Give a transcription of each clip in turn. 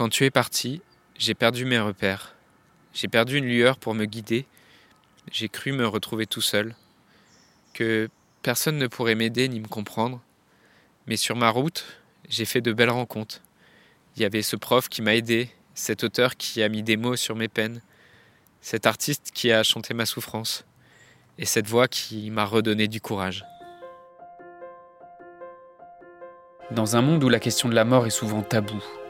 Quand tu es parti, j'ai perdu mes repères. J'ai perdu une lueur pour me guider. J'ai cru me retrouver tout seul, que personne ne pourrait m'aider ni me comprendre. Mais sur ma route, j'ai fait de belles rencontres. Il y avait ce prof qui m'a aidé, cet auteur qui a mis des mots sur mes peines, cet artiste qui a chanté ma souffrance, et cette voix qui m'a redonné du courage. Dans un monde où la question de la mort est souvent taboue,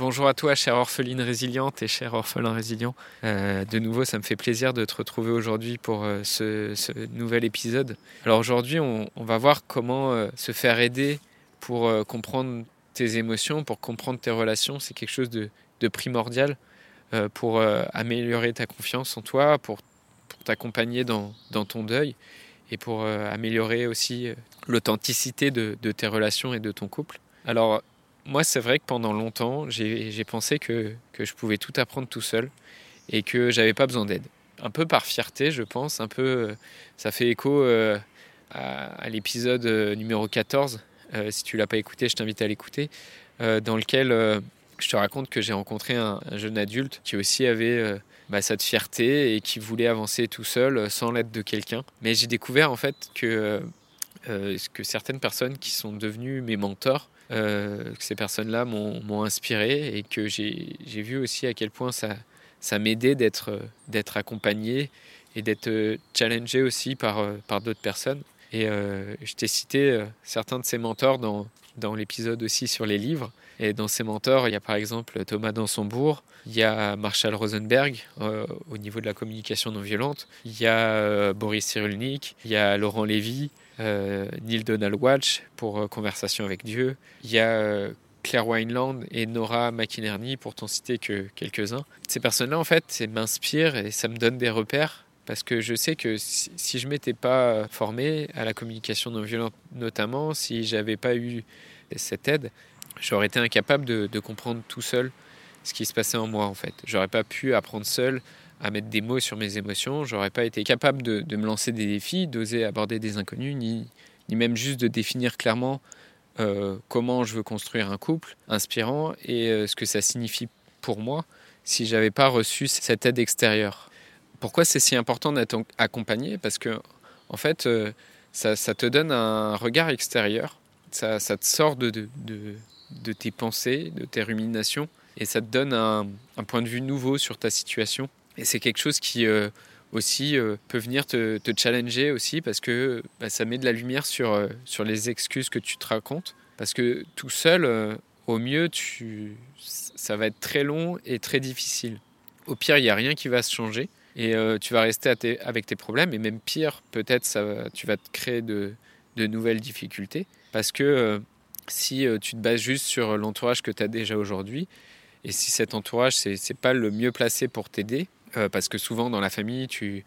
Bonjour à toi, chère orpheline résiliente et cher orphelin résilient. Euh, de nouveau, ça me fait plaisir de te retrouver aujourd'hui pour euh, ce, nouvel épisode. Alors aujourd'hui, on, va voir comment euh, se faire aider pour comprendre tes émotions, pour comprendre tes relations. C'est quelque chose de, primordial pour améliorer ta confiance en toi, pour, t'accompagner dans, ton deuil et pour améliorer aussi l'authenticité de, de tes relations et de ton couple. Alors, moi, c'est vrai que pendant longtemps, j'ai pensé que, je pouvais tout apprendre tout seul et que j'avais pas besoin d'aide. Un peu par fierté, je pense, un peu, euh, ça fait écho euh, à, l'épisode euh, numéro 14. si tu l'as pas écouté, je t'invite à l'écouter, dans lequel je te raconte que j'ai rencontré un, jeune adulte qui aussi avait bah, cette fierté et qui voulait avancer tout seul sans l'aide de quelqu'un. Mais j'ai découvert en fait que, que certaines personnes qui sont devenues mes mentors, que ces personnes-là m'ont inspiré et que j'ai vu aussi à quel point ça, m'aidait d'être accompagné et d'être euh, challengé aussi par, euh, par d'autres personnes. Et je t'ai cité certains de ces mentors dans, dans l'épisode aussi sur les livres. Et dans ces mentors, il y a par exemple Thomas Dansonbourg, il y a Marshall Rosenberg au niveau de la communication non violente, il y a Boris Cyrulnik, il y a Laurent Lévy, euh, Neil Donald Walsh pour euh, Conversation avec Dieu. Il y a euh, Claire Wineland et Nora McInerney pour t'en citer que quelques-uns. Ces personnes-là, en fait, m'inspirent et ça me donne des repères parce que je sais que si, je m'étais pas formé à la communication non violente notamment, si j'avais pas eu cette aide, j'aurais été incapable de, de, comprendre tout seul ce qui se passait en moi en fait. J'aurais pas pu apprendre seul à mettre des mots sur mes émotions. J'aurais pas été capable de, me lancer des défis, d'oser aborder des inconnus, ni, ni même juste de définir clairement euh, comment je veux construire un couple inspirant et euh, ce que ça signifie pour moi si j'avais pas reçu cette aide extérieure. Pourquoi c'est si important d'être accompagné? Parce que en fait, euh, ça, te donne un regard extérieur, ça, ça te sort de, de, de, tes pensées, de tes ruminations, et ça te donne un point de vue nouveau sur ta situation et c'est quelque chose qui euh, aussi euh, peut venir te, challenger aussi parce que bah, ça met de la lumière sur, euh, sur les excuses que tu te racontes. Parce que tout seul, au mieux, tu, ça va être très long et très difficile. Au pire, il n'y a rien qui va se changer et tu vas rester avec tes problèmes. Et même pire, peut-être ça, tu vas te créer de, de nouvelles difficultés. Parce que si tu te bases juste sur l'entourage que tu as déjà aujourd'hui, et si cet entourage, c'est n'est pas le mieux placé pour t'aider, euh, parce que souvent dans la famille, tu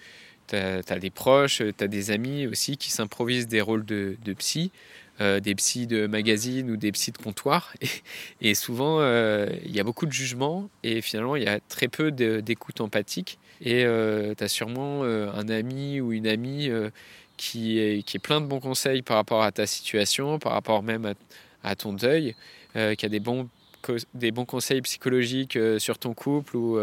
as, des proches, tu as des amis aussi qui s'improvisent des rôles de, psy, euh, des psys de magazine ou des psys de comptoir. Et, souvent, euh, il y a beaucoup de jugement et finalement, il y a très peu d'écoute empathique. Et tu as sûrement un ami ou une amie qui, est, qui est plein de bons conseils par rapport à ta situation, par rapport même à, ton deuil, qui a des bons, des bons conseils psychologiques sur ton couple ou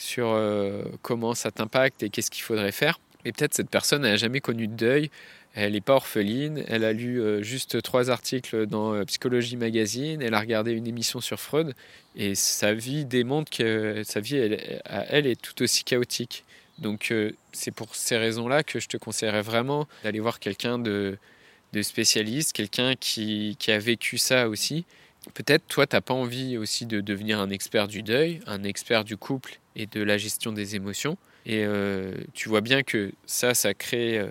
sur euh, comment ça t'impacte et qu'est-ce qu'il faudrait faire. Et peut-être cette personne n'a jamais connu de deuil, elle n'est pas orpheline, elle a lu euh, juste trois articles dans euh, Psychologie Magazine, elle a regardé une émission sur Freud, et sa vie démontre que sa vie, elle, elle est tout aussi chaotique. Donc c'est pour ces raisons-là que je te conseillerais vraiment d'aller voir quelqu'un de, de, spécialiste, quelqu'un qui, qui, a vécu ça aussi. Peut-être toi, tu n'as pas envie aussi de devenir un expert du deuil, un expert du couple et de la gestion des émotions. Et euh, tu vois bien que ça, ça crée euh,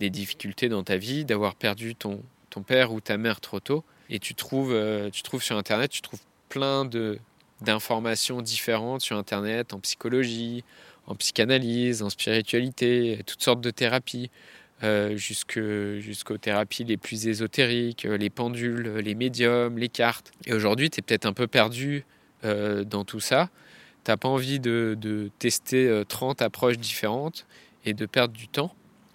des difficultés dans ta vie, d'avoir perdu ton, ton père ou ta mère trop tôt. Et tu trouves, euh, tu trouves sur Internet, tu trouves plein de d'informations différentes sur Internet, en psychologie, en psychanalyse, en spiritualité, toutes sortes de thérapies, euh, jusqu'aux thérapies les plus ésotériques, les pendules, les médiums, les cartes. Et aujourd'hui, tu es peut-être un peu perdu euh, dans tout ça. Tu n'as pas envie de, de, tester 30 approches différentes et de perdre du temps.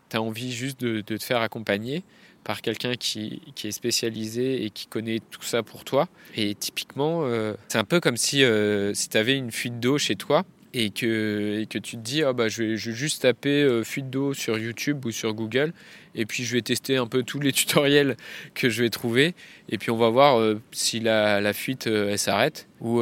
Tu as envie juste de, de te faire accompagner par quelqu'un qui, qui, est spécialisé et qui connaît tout ça pour toi. Et typiquement, euh, c'est un peu comme si, euh, si tu avais une fuite d'eau chez toi et que, que tu te dis ah bah, je, vais, juste taper euh, fuite d'eau sur YouTube ou sur Google et puis je vais tester un peu tous les tutoriels que je vais trouver et puis on va voir si la, fuite elle s'arrête ou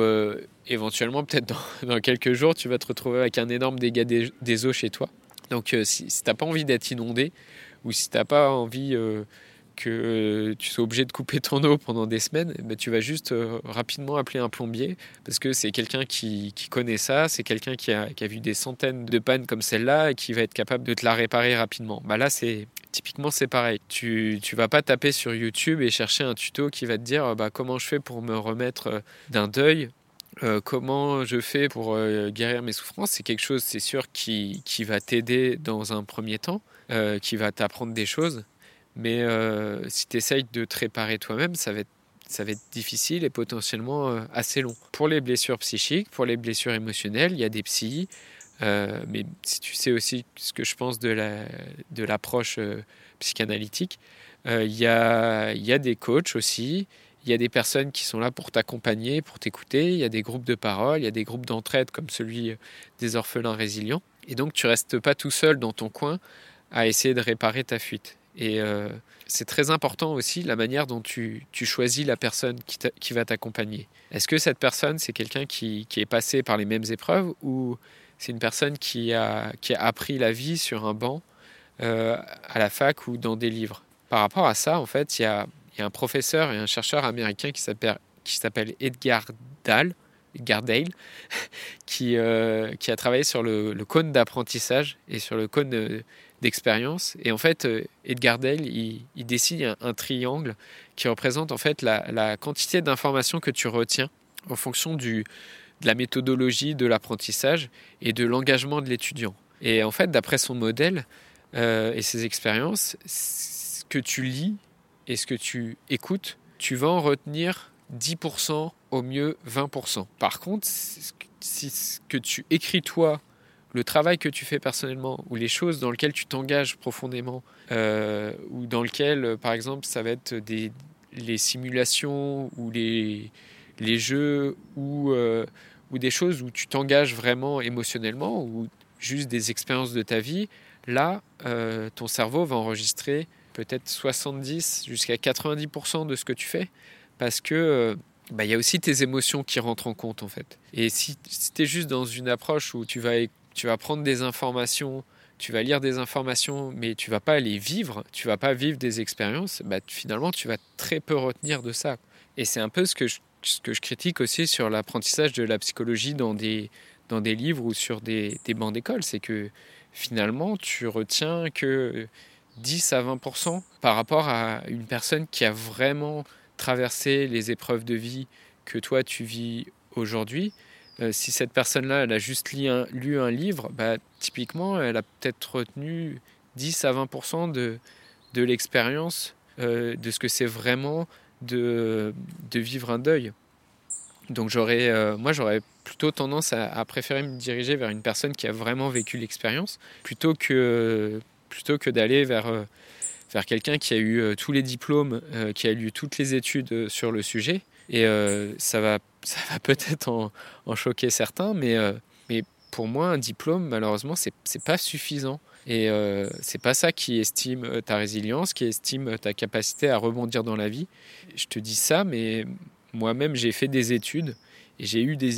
éventuellement peut-être dans, quelques jours tu vas te retrouver avec un énorme dégât des, eaux chez toi. Donc si, si tu n'as pas envie d'être inondé, ou si tu n'as pas envie euh, que tu sois obligé de couper ton eau pendant des semaines, eh ben, tu vas juste euh, rapidement appeler un plombier parce que c'est quelqu'un qui, connaît ça, c'est quelqu'un qui a, vu des centaines de pannes comme celle-là et qui va être capable de te la réparer rapidement. Bah là, c'est typiquement c'est pareil. Tu ne vas pas taper sur YouTube et chercher un tuto qui va te dire bah, comment je fais pour me remettre euh, d'un deuil. comment je fais pour guérir mes souffrances, c'est quelque chose, c'est sûr, qui, qui va t'aider dans un premier temps. Euh, qui va t'apprendre des choses. Mais euh, si tu essayes de te réparer toi-même, ça va être difficile et potentiellement euh, assez long. Pour les blessures psychiques, pour les blessures émotionnelles, il y a des psys, mais si tu sais aussi ce que je pense de l'approche psychanalytique, il y, a, y a des coachs aussi, il y a des personnes qui sont là pour t'accompagner, pour t'écouter, il y a des groupes de parole, il y a des groupes d'entraide comme celui des orphelins résilients. Et donc tu restes pas tout seul dans ton coin à essayer de réparer ta fuite. Et euh, c'est très important aussi la manière dont tu, tu choisis la personne qui, qui va t'accompagner. Est-ce que cette personne, c'est quelqu'un qui, qui, est passé par les mêmes épreuves ou c'est une personne qui a, qui a appris la vie sur un banc euh, à la fac ou dans des livres? Par rapport à ça, en fait, il y a, y a un professeur et un chercheur américain qui s'appelle Edgar Dahl, Edgar Dale, qui, euh, qui a travaillé sur le, le cône d'apprentissage et sur le cône d'expérience. Et en fait, euh, Edgar Dale, il, dessine un, triangle qui représente en fait la, quantité d'informations que tu retiens en fonction du, de la méthodologie de l'apprentissage et de l'engagement de l'étudiant. Et en fait, d'après son modèle euh, et ses expériences, ce que tu lis et ce que tu écoutes, tu vas en retenir 10%, au mieux 20%. Par contre, si ce que tu écris toi le travail que tu fais personnellement ou les choses dans lesquelles tu t'engages profondément euh, ou dans lesquelles, euh, par exemple, ça va être des, les simulations ou les, les jeux ou, euh, ou des choses où tu t'engages vraiment émotionnellement ou juste des expériences de ta vie, là, ton cerveau va enregistrer peut-être 70 jusqu'à 90% de ce que tu fais parce que bah, il y a aussi tes émotions qui rentrent en compte en fait. Et si, si tu es juste dans une approche où tu vas tu vas prendre des informations, tu vas lire des informations, mais tu vas pas les vivre, tu vas pas vivre des expériences, bah, finalement, tu vas très peu retenir de ça. Et c'est un peu ce que je, critique aussi sur l'apprentissage de la psychologie dans des, dans des livres ou sur des, des bancs d'école, c'est que finalement, tu retiens que 10 à 20% par rapport à une personne qui a vraiment traversé les épreuves de vie que toi tu vis aujourd'hui, euh, si cette personne-là, elle a juste lu un, livre, bah, typiquement, elle a peut-être retenu 10 à 20% de, de l'expérience euh, de ce que c'est vraiment de, vivre un deuil. Donc j'aurais, euh, moi, j'aurais plutôt tendance à, préférer me diriger vers une personne qui a vraiment vécu l'expérience plutôt que, plutôt que d'aller vers, vers quelqu'un qui a eu tous les diplômes, qui a lu toutes les études sur le sujet. Et ça va ça va peut-être en, choquer certains, mais, euh, mais pour moi, un diplôme, malheureusement, c'est n'est pas suffisant. Et euh, c'est pas ça qui estime euh, ta résilience, qui estime ta capacité à rebondir dans la vie. Je te dis ça, mais moi-même, j'ai fait des études et j'ai eu des,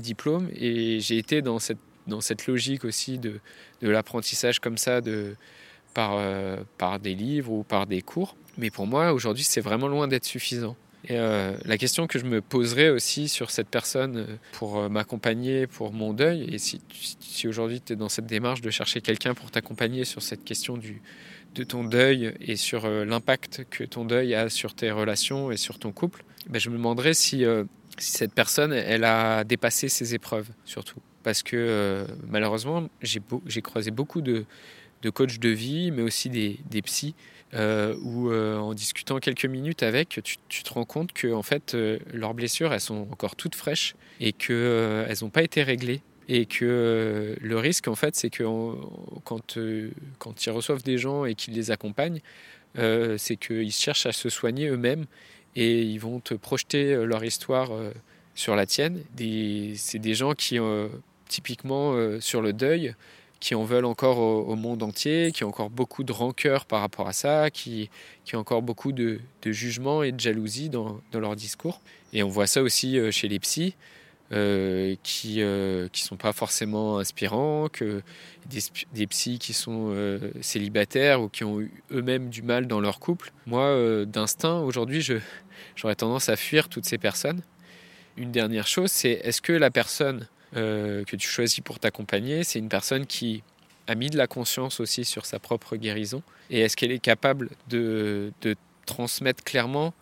diplômes, et j'ai été dans cette, logique aussi de, l'apprentissage comme ça euh, par des livres ou par des cours. Mais pour moi, aujourd'hui, c'est vraiment loin d'être suffisant. Et euh, la question que je me poserais aussi sur cette personne euh, pour euh, m'accompagner pour mon deuil, et si, aujourd'hui tu es dans cette démarche de chercher quelqu'un pour t'accompagner sur cette question du, de ton deuil et sur l'impact que ton deuil a sur tes relations et sur ton couple, ben je me demanderais si, cette personne, elle a dépassé ses épreuves, surtout. Parce que malheureusement, j'ai croisé beaucoup de, de, coachs de vie, mais aussi des, des psys, euh, où euh, en discutant quelques minutes avec, tu, tu te rends compte que en fait, leurs blessures, elles sont encore toutes fraîches et qu'elles elles n'ont pas été réglées. Et que le risque, en fait, c'est que quand, quand ils reçoivent des gens et qu'ils les accompagnent, c'est qu'ils cherchent à se soigner eux-mêmes et ils vont te projeter euh, leur histoire euh, sur la tienne. C'est des gens qui, euh, typiquement sur le deuil, qui en veulent encore au, monde entier, qui ont encore beaucoup de rancœur par rapport à ça, qui, qui ont encore beaucoup de, de jugement et de jalousie dans, dans, leur discours. Et on voit ça aussi chez les psys. Euh, qui ne euh, sont pas forcément inspirants, que des, des psys qui sont euh, célibataires ou qui ont eu eux-mêmes du mal dans leur couple. Moi, d'instinct, aujourd'hui, j'aurais tendance à fuir toutes ces personnes. Une dernière chose, c'est est-ce que la personne que tu choisis pour t'accompagner, c'est une personne qui a mis de la conscience aussi sur sa propre guérison et est-ce qu'elle est capable de, transmettre clairement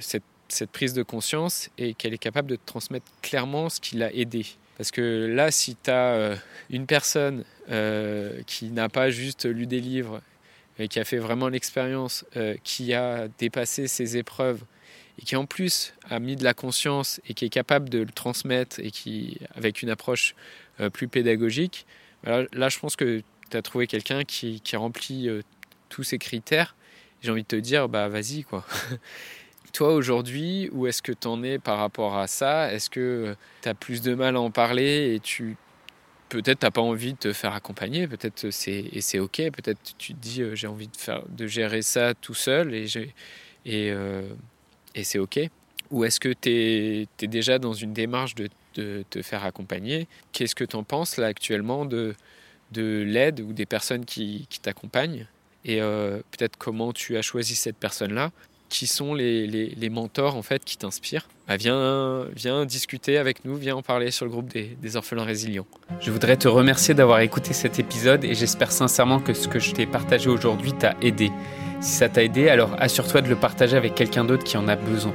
cette cette prise de conscience et qu'elle est capable de transmettre clairement ce qui l'a aidé. Parce que là, si tu as euh, une personne euh, qui n'a pas juste lu des livres, et qui a fait vraiment l'expérience, euh, qui a dépassé ses épreuves, et qui en plus a mis de la conscience et qui est capable de le transmettre, et qui, avec une approche plus pédagogique, bah là, je pense que tu as trouvé quelqu'un qui, qui remplit tous ces critères. J'ai envie de te dire, bah vas-y, quoi. Toi aujourd'hui, où est-ce que tu en es par rapport à ça? Est-ce que tu as plus de mal à en parler et tu peut-être t'as pas envie de te faire accompagner, peut-être c'est et c'est ok, peut-être tu te dis euh, j'ai envie de faire de gérer ça tout seul et et, euh, et c'est ok. Ou est-ce que tu es, déjà dans une démarche de, te faire accompagner? Qu'est-ce que tu en penses là actuellement de, de l'aide ou des personnes qui, t'accompagnent? Et euh, peut-être comment tu as choisi cette personne-là? Qui sont les, mentors en fait qui t'inspirent, bah viens, viens discuter avec nous, viens en parler sur le groupe des, des orphelins résilients. Je voudrais te remercier d'avoir écouté cet épisode et j'espère sincèrement que ce que je t'ai partagé aujourd'hui t'a aidé. Si ça t'a aidé, alors assure-toi de le partager avec quelqu'un d'autre qui en a besoin.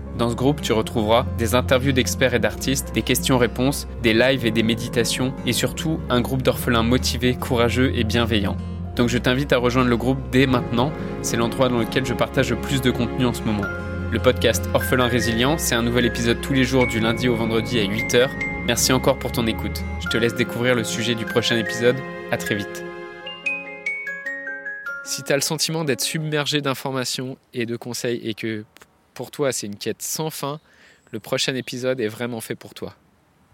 Dans ce groupe, tu retrouveras des interviews d'experts et d'artistes, des questions-réponses, des lives et des méditations, et surtout un groupe d'orphelins motivés, courageux et bienveillants. Donc je t'invite à rejoindre le groupe dès maintenant, c'est l'endroit dans lequel je partage le plus de contenu en ce moment. Le podcast Orphelin Résilient, c'est un nouvel épisode tous les jours du lundi au vendredi à 8h. Merci encore pour ton écoute. Je te laisse découvrir le sujet du prochain épisode. À très vite. Si tu as le sentiment d'être submergé d'informations et de conseils et que pour toi c'est une quête sans fin, le prochain épisode est vraiment fait pour toi.